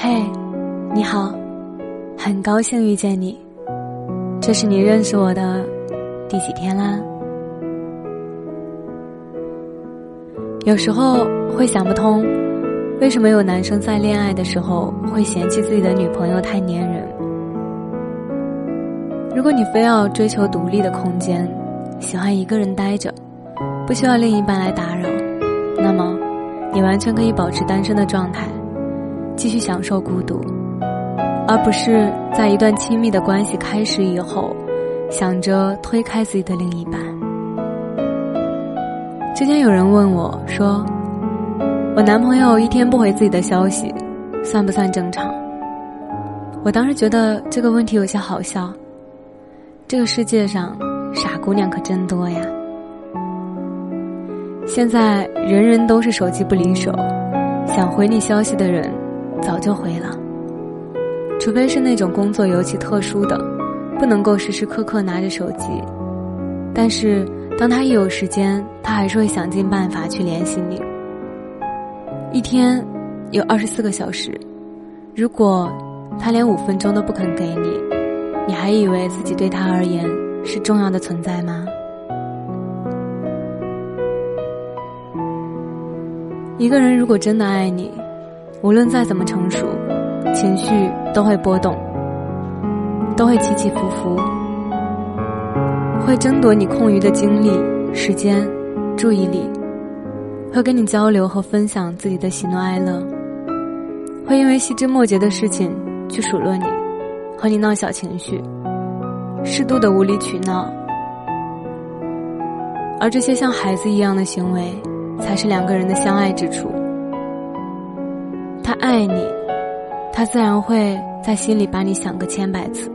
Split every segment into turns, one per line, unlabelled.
嘿，你好，很高兴遇见你。这是你认识我的第几天啦？有时候会想不通，为什么有男生在恋爱的时候会嫌弃自己的女朋友太粘人？如果你非要追求独立的空间，喜欢一个人待着，不需要另一半来打扰，那么你完全可以保持单身的状态。继续享受孤独，而不是在一段亲密的关系开始以后，想着推开自己的另一半。之前有人问我说：“我男朋友一天不回自己的消息，算不算正常？”我当时觉得这个问题有些好笑。这个世界上傻姑娘可真多呀！现在人人都是手机不离手，想回你消息的人。早就回了，除非是那种工作尤其特殊的，不能够时时刻刻拿着手机。但是，当他一有时间，他还是会想尽办法去联系你。一天有二十四个小时，如果他连五分钟都不肯给你，你还以为自己对他而言是重要的存在吗？一个人如果真的爱你。无论再怎么成熟，情绪都会波动，都会起起伏伏，会争夺你空余的精力、时间、注意力，会跟你交流和分享自己的喜怒哀乐，会因为细枝末节的事情去数落你，和你闹小情绪，适度的无理取闹，而这些像孩子一样的行为，才是两个人的相爱之处。爱你，他自然会在心里把你想个千百次，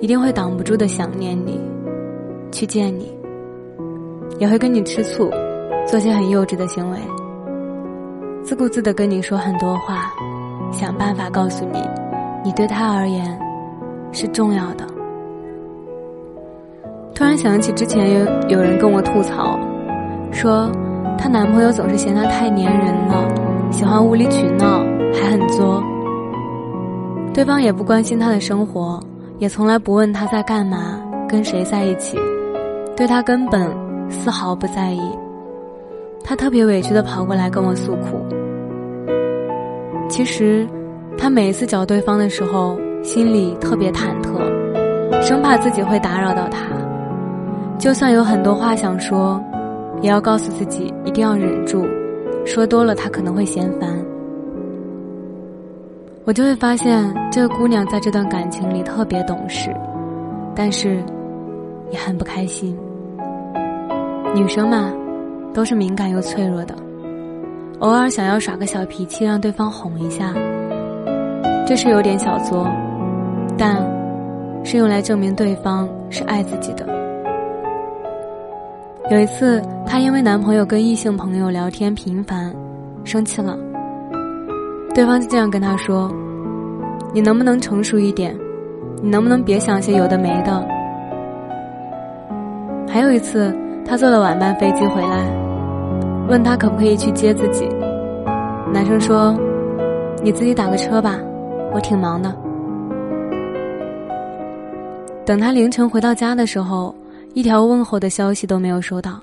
一定会挡不住的想念你，去见你，也会跟你吃醋，做些很幼稚的行为，自顾自的跟你说很多话，想办法告诉你，你对他而言是重要的。突然想起之前有有人跟我吐槽，说她男朋友总是嫌她太粘人了。喜欢无理取闹，还很作。对方也不关心他的生活，也从来不问他在干嘛，跟谁在一起，对他根本丝毫不在意。他特别委屈的跑过来跟我诉苦。其实，他每一次找对方的时候，心里特别忐忑，生怕自己会打扰到他。就算有很多话想说，也要告诉自己一定要忍住。说多了，他可能会嫌烦。我就会发现，这个姑娘在这段感情里特别懂事，但是也很不开心。女生嘛，都是敏感又脆弱的，偶尔想要耍个小脾气，让对方哄一下，这是有点小作，但是用来证明对方是爱自己的。有一次，她因为男朋友跟异性朋友聊天频繁，生气了。对方就这样跟她说：“你能不能成熟一点？你能不能别想些有的没的？”还有一次，她坐了晚班飞机回来，问他可不可以去接自己。男生说：“你自己打个车吧，我挺忙的。”等他凌晨回到家的时候。一条问候的消息都没有收到，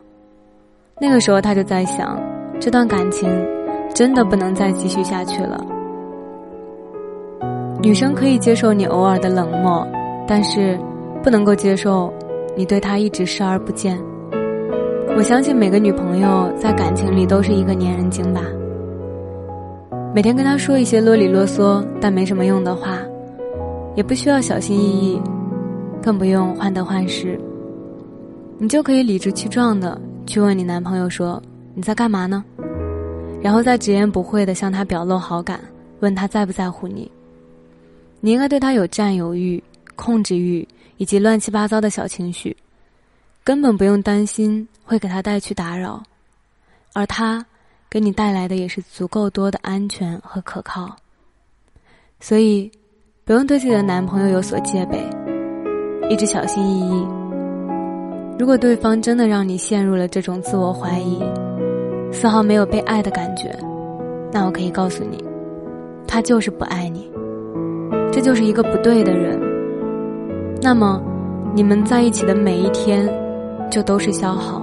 那个时候他就在想，这段感情真的不能再继续下去了。女生可以接受你偶尔的冷漠，但是不能够接受你对她一直视而不见。我相信每个女朋友在感情里都是一个粘人精吧，每天跟她说一些啰里啰嗦但没什么用的话，也不需要小心翼翼，更不用患得患失。你就可以理直气壮的去问你男朋友说你在干嘛呢？然后再直言不讳的向他表露好感，问他在不在乎你。你应该对他有占有欲、控制欲以及乱七八糟的小情绪，根本不用担心会给他带去打扰，而他给你带来的也是足够多的安全和可靠。所以，不用对自己的男朋友有所戒备，一直小心翼翼。如果对方真的让你陷入了这种自我怀疑，丝毫没有被爱的感觉，那我可以告诉你，他就是不爱你，这就是一个不对的人。那么，你们在一起的每一天，就都是消耗。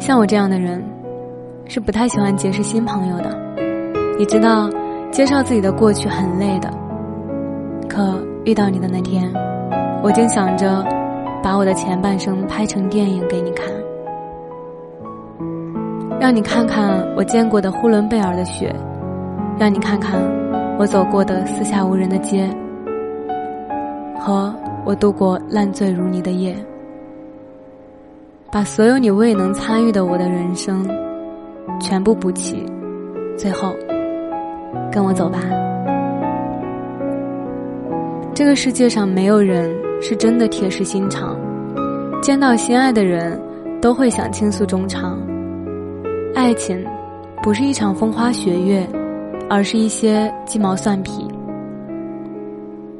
像我这样的人，是不太喜欢结识新朋友的。你知道，介绍自己的过去很累的。可遇到你的那天，我竟想着把我的前半生拍成电影给你看，让你看看我见过的呼伦贝尔的雪，让你看看我走过的四下无人的街，和我度过烂醉如泥的夜。把所有你未能参与的我的人生，全部补齐，最后，跟我走吧。这个世界上没有人是真的铁石心肠，见到心爱的人，都会想倾诉衷肠。爱情，不是一场风花雪月，而是一些鸡毛蒜皮。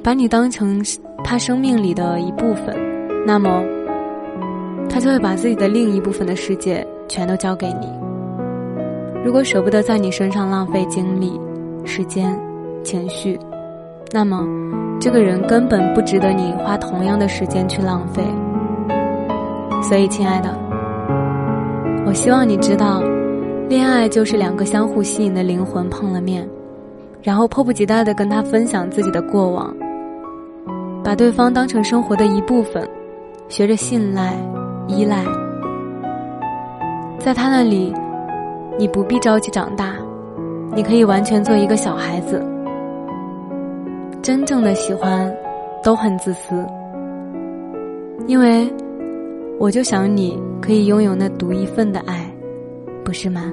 把你当成他生命里的一部分，那么。他就会把自己的另一部分的世界全都交给你。如果舍不得在你身上浪费精力、时间、情绪，那么这个人根本不值得你花同样的时间去浪费。所以，亲爱的，我希望你知道，恋爱就是两个相互吸引的灵魂碰了面，然后迫不及待的跟他分享自己的过往，把对方当成生活的一部分，学着信赖。依赖，在他那里，你不必着急长大，你可以完全做一个小孩子。真正的喜欢，都很自私，因为我就想你可以拥有那独一份的爱，不是吗？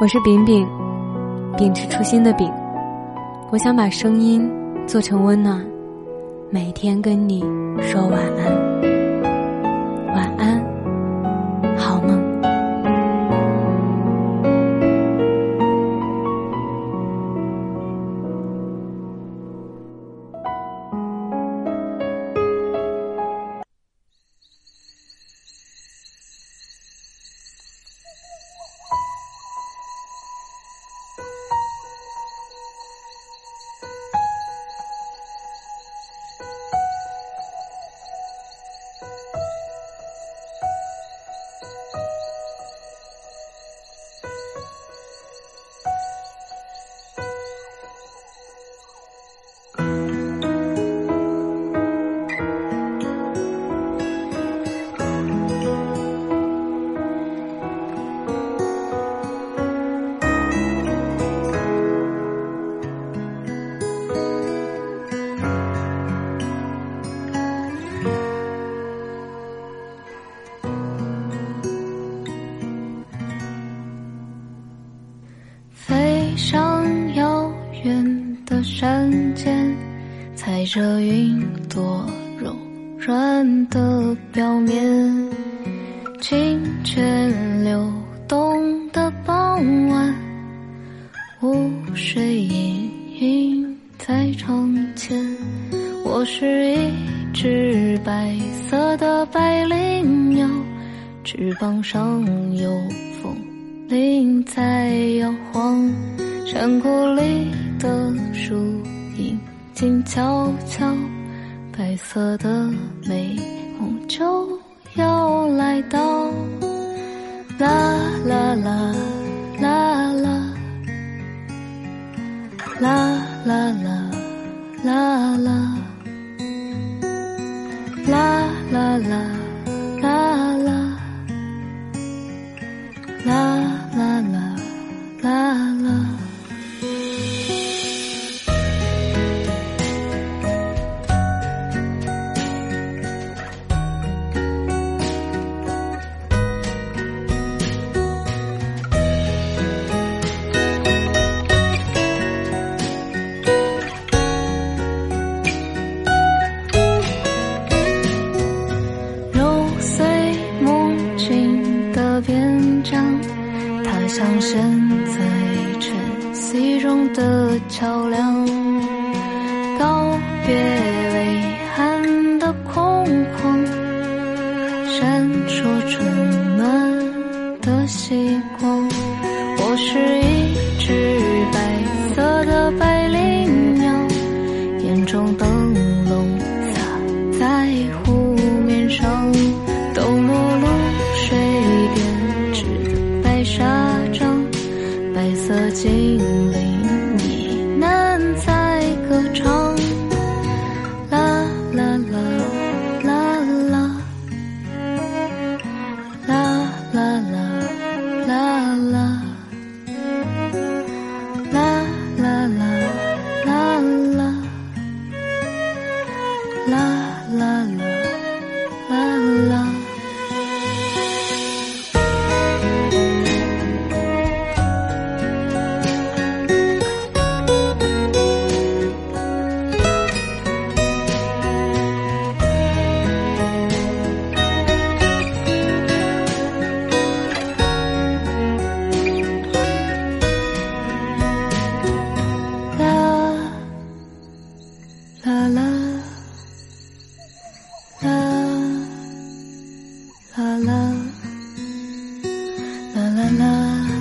我是饼饼，秉持初心的饼，我想把声音。做成温暖，每天跟你说晚安，晚安，看见
踩着云朵柔软的表面，清泉流动的傍晚，雾水隐隐在窗前。我是一只白色的百灵鸟，翅膀上有风铃在摇晃，山谷里的树影。静悄悄，白色的美梦就要来到。啦啦啦啦啦，啦啦啦啦啦，啦啦啦。的桥梁，告别微寒的空旷，闪出春暖的曦光。我是一只白色的百灵鸟，眼中灯笼洒在湖面上。啊。